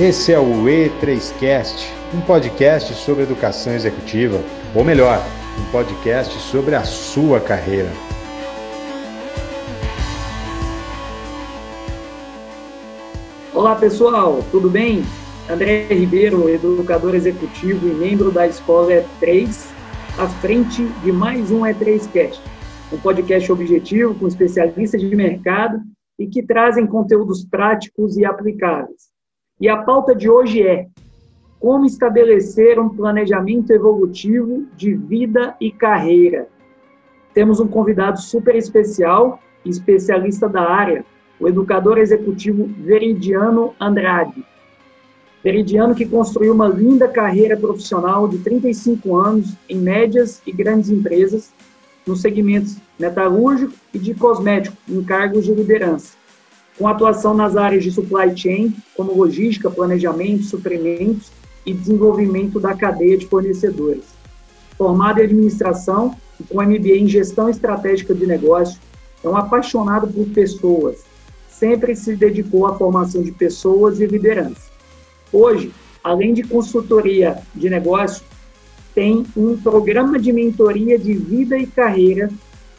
Esse é o E3Cast, um podcast sobre educação executiva, ou melhor, um podcast sobre a sua carreira. Olá pessoal, tudo bem? André Ribeiro, educador executivo e membro da Escola E3, à frente de mais um E3Cast, um podcast objetivo com especialistas de mercado e que trazem conteúdos práticos e aplicáveis. E a pauta de hoje é como estabelecer um planejamento evolutivo de vida e carreira. Temos um convidado super especial, especialista da área, o educador executivo Veridiano Andrade. Veridiano que construiu uma linda carreira profissional de 35 anos em médias e grandes empresas, nos segmentos metalúrgico e de cosmético, em cargos de liderança com atuação nas áreas de supply chain, como logística, planejamento, suprimentos e desenvolvimento da cadeia de fornecedores. Formado em administração e com MBA em gestão estratégica de negócio, é um apaixonado por pessoas. Sempre se dedicou à formação de pessoas e liderança. Hoje, além de consultoria de negócio, tem um programa de mentoria de vida e carreira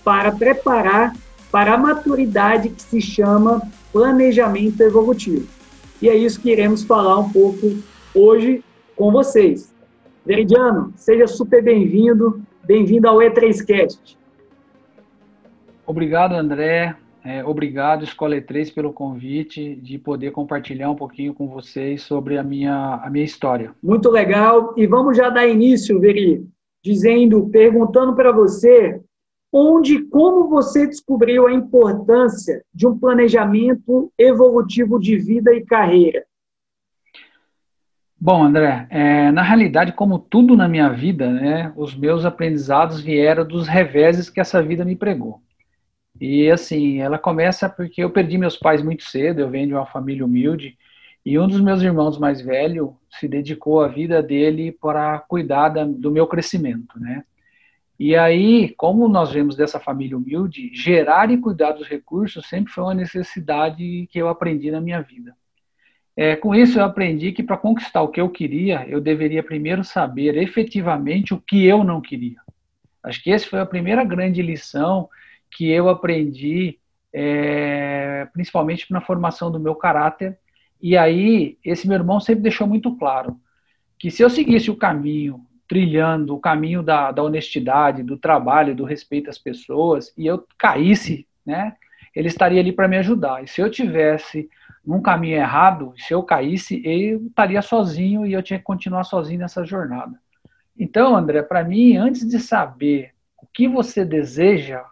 para preparar para a maturidade que se chama planejamento evolutivo. E é isso que iremos falar um pouco hoje com vocês. Veridiano, seja super bem-vindo, bem-vindo ao E3Cast. Obrigado, André. É, obrigado, Escola E3, pelo convite de poder compartilhar um pouquinho com vocês sobre a minha, a minha história. Muito legal. E vamos já dar início, Veri, dizendo, perguntando para você onde como você descobriu a importância de um planejamento evolutivo de vida e carreira? Bom, André, é, na realidade, como tudo na minha vida, né, os meus aprendizados vieram dos reveses que essa vida me pregou. E assim, ela começa porque eu perdi meus pais muito cedo, eu venho de uma família humilde, e um dos meus irmãos mais velho se dedicou a vida dele para cuidar do meu crescimento, né? E aí, como nós vemos dessa família humilde, gerar e cuidar dos recursos sempre foi uma necessidade que eu aprendi na minha vida. É, com isso, eu aprendi que para conquistar o que eu queria, eu deveria primeiro saber efetivamente o que eu não queria. Acho que essa foi a primeira grande lição que eu aprendi, é, principalmente na formação do meu caráter. E aí, esse meu irmão sempre deixou muito claro que se eu seguisse o caminho trilhando o caminho da, da honestidade, do trabalho, do respeito às pessoas, e eu caísse, né, ele estaria ali para me ajudar. E se eu tivesse num caminho errado, se eu caísse, eu estaria sozinho e eu tinha que continuar sozinho nessa jornada. Então, André, para mim, antes de saber o que você deseja,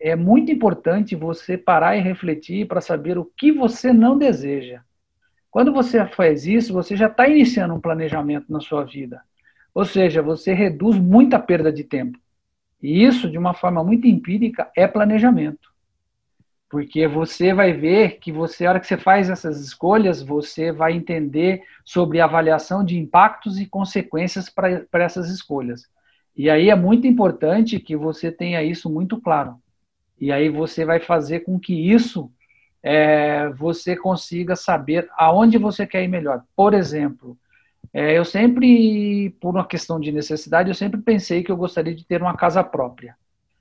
é muito importante você parar e refletir para saber o que você não deseja. Quando você faz isso, você já está iniciando um planejamento na sua vida. Ou seja, você reduz muita perda de tempo. E isso, de uma forma muito empírica, é planejamento. Porque você vai ver que você, a hora que você faz essas escolhas, você vai entender sobre avaliação de impactos e consequências para essas escolhas. E aí é muito importante que você tenha isso muito claro. E aí você vai fazer com que isso é, você consiga saber aonde você quer ir melhor. Por exemplo, é, eu sempre, por uma questão de necessidade, eu sempre pensei que eu gostaria de ter uma casa própria.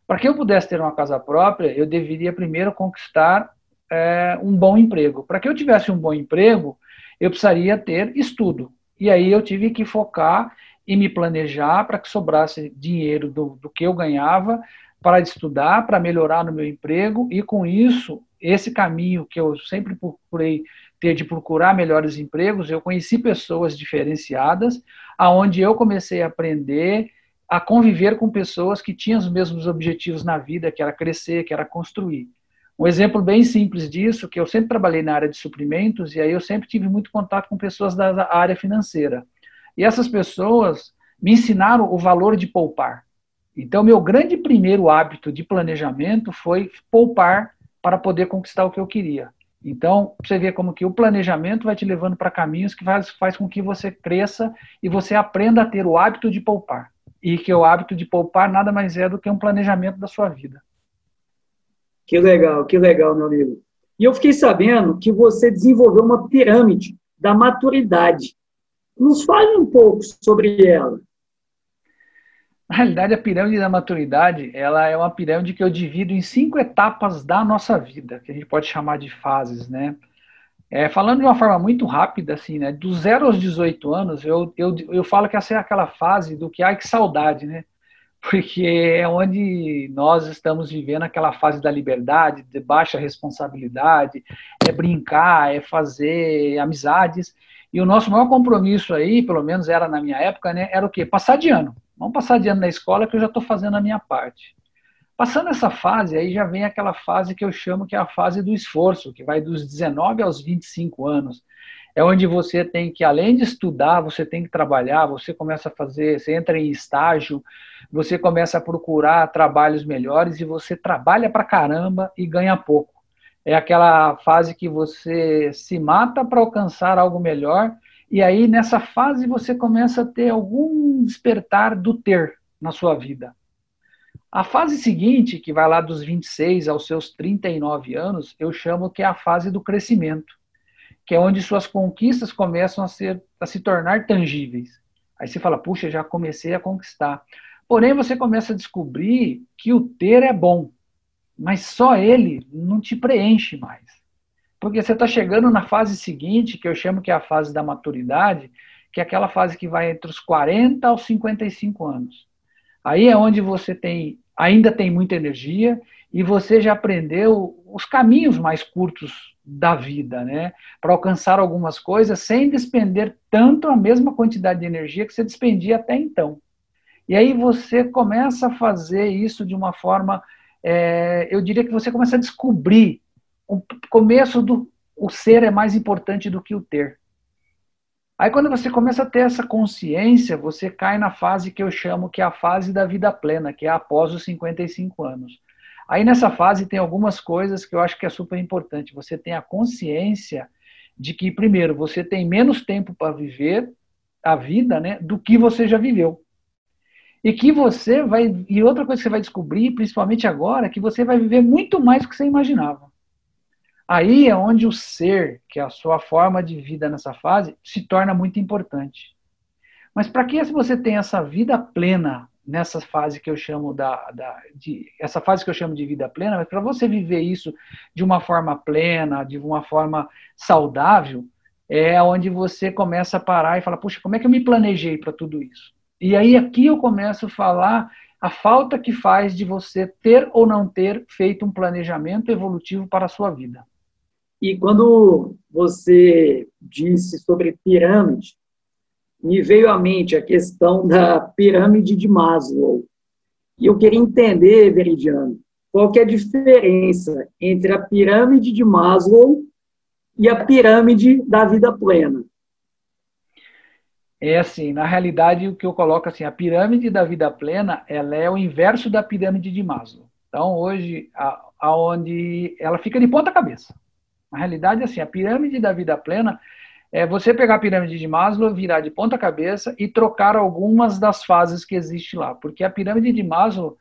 Para que eu pudesse ter uma casa própria, eu deveria primeiro conquistar é, um bom emprego. Para que eu tivesse um bom emprego, eu precisaria ter estudo. E aí eu tive que focar e me planejar para que sobrasse dinheiro do, do que eu ganhava para estudar, para melhorar no meu emprego, e com isso, esse caminho que eu sempre procurei ter de procurar melhores empregos, eu conheci pessoas diferenciadas, aonde eu comecei a aprender a conviver com pessoas que tinham os mesmos objetivos na vida, que era crescer, que era construir. Um exemplo bem simples disso, que eu sempre trabalhei na área de suprimentos e aí eu sempre tive muito contato com pessoas da área financeira. E essas pessoas me ensinaram o valor de poupar. Então, meu grande primeiro hábito de planejamento foi poupar para poder conquistar o que eu queria. Então, você vê como que o planejamento vai te levando para caminhos que faz, faz com que você cresça e você aprenda a ter o hábito de poupar. E que o hábito de poupar nada mais é do que um planejamento da sua vida. Que legal, que legal, meu amigo. E eu fiquei sabendo que você desenvolveu uma pirâmide da maturidade. Nos fale um pouco sobre ela. Na realidade, a pirâmide da maturidade, ela é uma pirâmide que eu divido em cinco etapas da nossa vida, que a gente pode chamar de fases, né? É, falando de uma forma muito rápida, assim, né? Dos 0 aos 18 anos, eu, eu, eu falo que essa é aquela fase do que, ai, que saudade, né? Porque é onde nós estamos vivendo aquela fase da liberdade, de baixa responsabilidade, é brincar, é fazer amizades. E o nosso maior compromisso aí, pelo menos era na minha época, né? Era o quê? Passar de ano. Vamos passar de ano na escola que eu já estou fazendo a minha parte. Passando essa fase, aí já vem aquela fase que eu chamo que é a fase do esforço, que vai dos 19 aos 25 anos. É onde você tem que, além de estudar, você tem que trabalhar, você começa a fazer, você entra em estágio, você começa a procurar trabalhos melhores e você trabalha pra caramba e ganha pouco. É aquela fase que você se mata para alcançar algo melhor e aí, nessa fase, você começa a ter algum despertar do ter na sua vida. A fase seguinte, que vai lá dos 26 aos seus 39 anos, eu chamo que é a fase do crescimento, que é onde suas conquistas começam a, ser, a se tornar tangíveis. Aí você fala, puxa, já comecei a conquistar. Porém, você começa a descobrir que o ter é bom, mas só ele não te preenche mais. Porque você está chegando na fase seguinte, que eu chamo que é a fase da maturidade, que é aquela fase que vai entre os 40 aos 55 anos. Aí é onde você tem, ainda tem muita energia e você já aprendeu os caminhos mais curtos da vida, né? Para alcançar algumas coisas sem despender tanto a mesma quantidade de energia que você despendia até então. E aí você começa a fazer isso de uma forma, é, eu diria que você começa a descobrir o começo do o ser é mais importante do que o ter. Aí quando você começa a ter essa consciência, você cai na fase que eu chamo que é a fase da vida plena, que é após os 55 anos. Aí nessa fase tem algumas coisas que eu acho que é super importante. Você tem a consciência de que primeiro você tem menos tempo para viver a vida, né, do que você já viveu. E que você vai e outra coisa que você vai descobrir, principalmente agora, é que você vai viver muito mais do que você imaginava. Aí é onde o ser, que é a sua forma de vida nessa fase, se torna muito importante. Mas para que você tem essa vida plena nessa fase que eu chamo da, da de, essa fase que eu chamo de vida plena, mas para você viver isso de uma forma plena, de uma forma saudável, é onde você começa a parar e falar, puxa, como é que eu me planejei para tudo isso? E aí aqui eu começo a falar a falta que faz de você ter ou não ter feito um planejamento evolutivo para a sua vida. E quando você disse sobre pirâmide, me veio à mente a questão da pirâmide de Maslow. E eu queria entender, Veridiano, qual que é a diferença entre a pirâmide de Maslow e a pirâmide da vida plena. É assim, na realidade, o que eu coloco assim, a pirâmide da vida plena, ela é o inverso da pirâmide de Maslow. Então, hoje, aonde ela fica de ponta cabeça. Na realidade, assim, a pirâmide da vida plena é você pegar a pirâmide de Maslow, virar de ponta cabeça e trocar algumas das fases que existe lá. Porque a pirâmide de Maslow,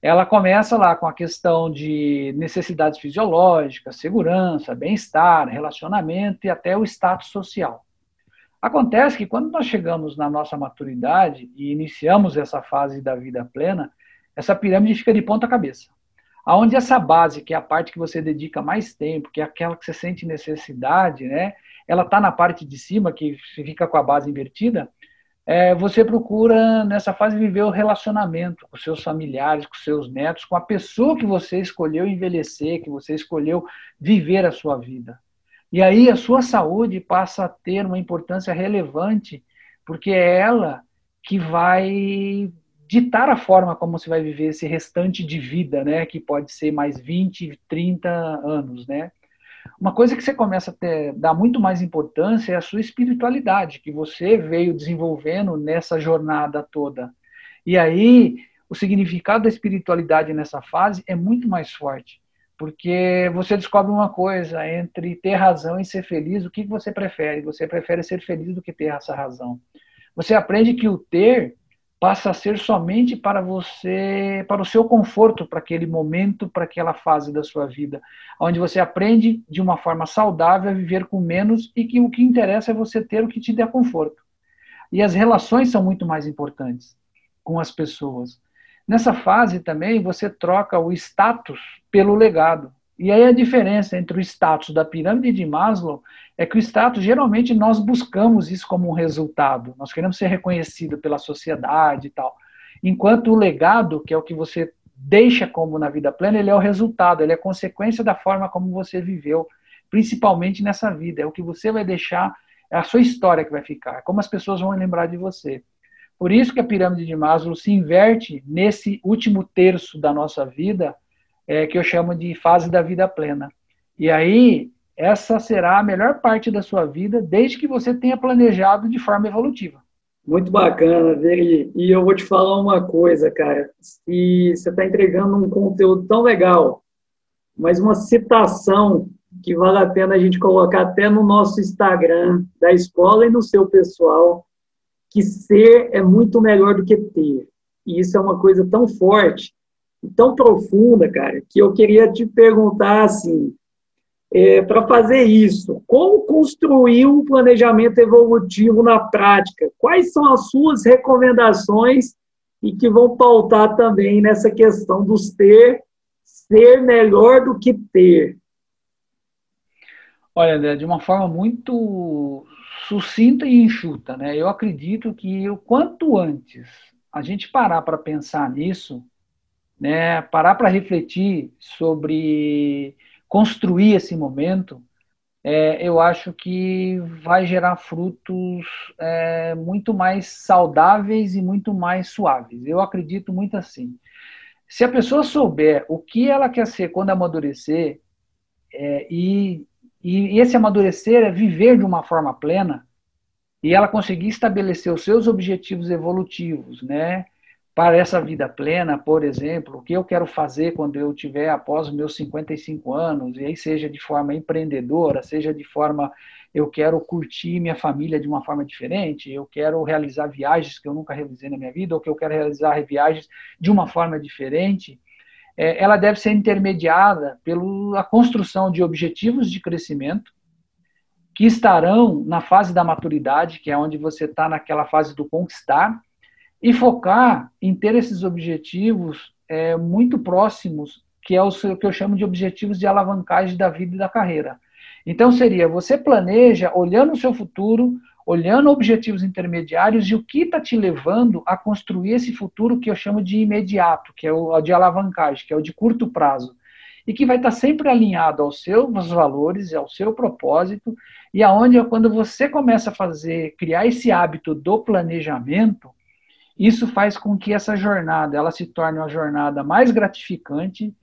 ela começa lá com a questão de necessidades fisiológicas, segurança, bem-estar, relacionamento e até o status social. Acontece que quando nós chegamos na nossa maturidade e iniciamos essa fase da vida plena, essa pirâmide fica de ponta cabeça. Aonde essa base, que é a parte que você dedica mais tempo, que é aquela que você sente necessidade, né? Ela está na parte de cima, que fica com a base invertida. É, você procura, nessa fase, viver o relacionamento com seus familiares, com seus netos, com a pessoa que você escolheu envelhecer, que você escolheu viver a sua vida. E aí a sua saúde passa a ter uma importância relevante, porque é ela que vai ditar a forma como você vai viver esse restante de vida, né, que pode ser mais 20, 30 anos, né? Uma coisa que você começa a ter, dar muito mais importância é a sua espiritualidade, que você veio desenvolvendo nessa jornada toda. E aí, o significado da espiritualidade nessa fase é muito mais forte, porque você descobre uma coisa, entre ter razão e ser feliz, o que você prefere? Você prefere ser feliz do que ter essa razão. Você aprende que o ter passa a ser somente para você, para o seu conforto, para aquele momento, para aquela fase da sua vida, onde você aprende de uma forma saudável a viver com menos e que o que interessa é você ter o que te dê conforto. E as relações são muito mais importantes com as pessoas. Nessa fase também você troca o status pelo legado. E aí a diferença entre o status da pirâmide de Maslow é que o status, geralmente, nós buscamos isso como um resultado. Nós queremos ser reconhecido pela sociedade e tal. Enquanto o legado, que é o que você deixa como na vida plena, ele é o resultado, ele é consequência da forma como você viveu, principalmente nessa vida. É o que você vai deixar, é a sua história que vai ficar, é como as pessoas vão lembrar de você. Por isso que a pirâmide de Maslow se inverte nesse último terço da nossa vida, é, que eu chamo de fase da vida plena. E aí, essa será a melhor parte da sua vida, desde que você tenha planejado de forma evolutiva. Muito bacana, Veri. E eu vou te falar uma coisa, cara. Se você está entregando um conteúdo tão legal, mas uma citação que vale a pena a gente colocar até no nosso Instagram da escola e no seu pessoal, que ser é muito melhor do que ter. E isso é uma coisa tão forte tão profunda, cara, que eu queria te perguntar assim, é, para fazer isso, como construir um planejamento evolutivo na prática? Quais são as suas recomendações e que vão pautar também nessa questão dos ter ser melhor do que ter? Olha, André, de uma forma muito sucinta e enxuta, né? Eu acredito que o quanto antes a gente parar para pensar nisso, né, parar para refletir sobre construir esse momento, é, eu acho que vai gerar frutos é, muito mais saudáveis e muito mais suaves. Eu acredito muito assim. Se a pessoa souber o que ela quer ser quando amadurecer, é, e, e esse amadurecer é viver de uma forma plena, e ela conseguir estabelecer os seus objetivos evolutivos, né? para essa vida plena, por exemplo, o que eu quero fazer quando eu tiver após os meus 55 anos, e aí seja de forma empreendedora, seja de forma eu quero curtir minha família de uma forma diferente, eu quero realizar viagens que eu nunca realizei na minha vida, ou que eu quero realizar viagens de uma forma diferente, é, ela deve ser intermediada pela construção de objetivos de crescimento que estarão na fase da maturidade, que é onde você está naquela fase do conquistar, e focar em ter esses objetivos é, muito próximos, que é o que eu chamo de objetivos de alavancagem da vida e da carreira. Então seria, você planeja olhando o seu futuro, olhando objetivos intermediários e o que está te levando a construir esse futuro que eu chamo de imediato, que é o de alavancagem, que é o de curto prazo, e que vai estar tá sempre alinhado aos seus valores, ao seu propósito, e aonde quando você começa a fazer, criar esse hábito do planejamento, isso faz com que essa jornada ela se torne uma jornada mais gratificante,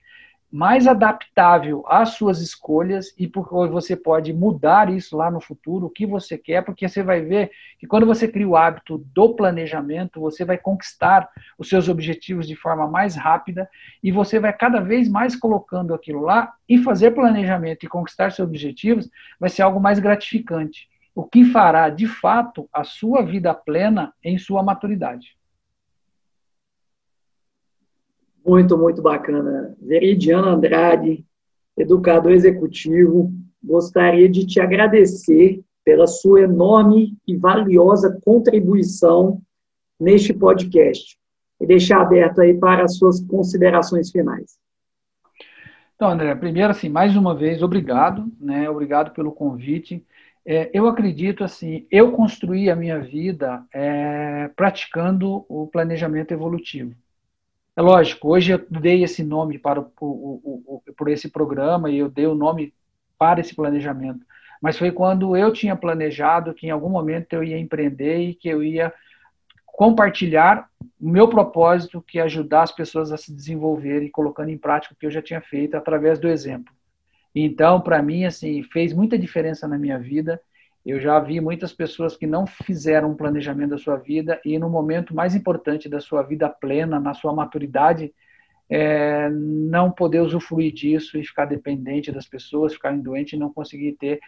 mais adaptável às suas escolhas e porque você pode mudar isso lá no futuro, o que você quer, porque você vai ver que quando você cria o hábito do planejamento, você vai conquistar os seus objetivos de forma mais rápida e você vai cada vez mais colocando aquilo lá e fazer planejamento e conquistar seus objetivos vai ser algo mais gratificante, o que fará de fato a sua vida plena em sua maturidade. Muito, muito bacana. Veridiano Andrade, educador executivo, gostaria de te agradecer pela sua enorme e valiosa contribuição neste podcast e deixar aberto aí para as suas considerações finais. Então, André, primeiro, assim, mais uma vez, obrigado, né? Obrigado pelo convite. É, eu acredito, assim, eu construí a minha vida é, praticando o planejamento evolutivo. É lógico, hoje eu dei esse nome para o, o, o, por esse programa e eu dei o nome para esse planejamento. Mas foi quando eu tinha planejado que em algum momento eu ia empreender e que eu ia compartilhar o meu propósito, que é ajudar as pessoas a se desenvolverem, colocando em prática o que eu já tinha feito através do exemplo. Então, para mim, assim, fez muita diferença na minha vida eu já vi muitas pessoas que não fizeram um planejamento da sua vida e no momento mais importante da sua vida plena, na sua maturidade, é, não poder usufruir disso e ficar dependente das pessoas, ficar doente e não conseguir ter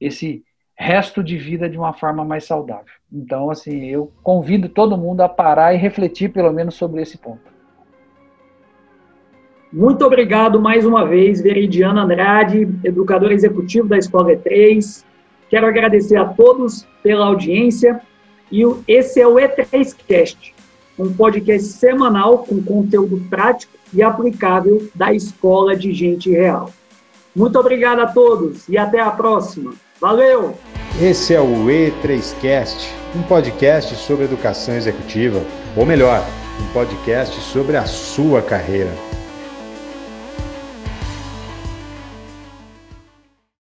esse resto de vida de uma forma mais saudável. Então, assim, eu convido todo mundo a parar e refletir pelo menos sobre esse ponto. Muito obrigado mais uma vez, Veridiana Andrade, educador executivo da Escola E3. Quero agradecer a todos pela audiência e esse é o E3Cast, um podcast semanal com conteúdo prático e aplicável da Escola de Gente Real. Muito obrigado a todos e até a próxima. Valeu! Esse é o E3Cast, um podcast sobre educação executiva, ou melhor, um podcast sobre a sua carreira.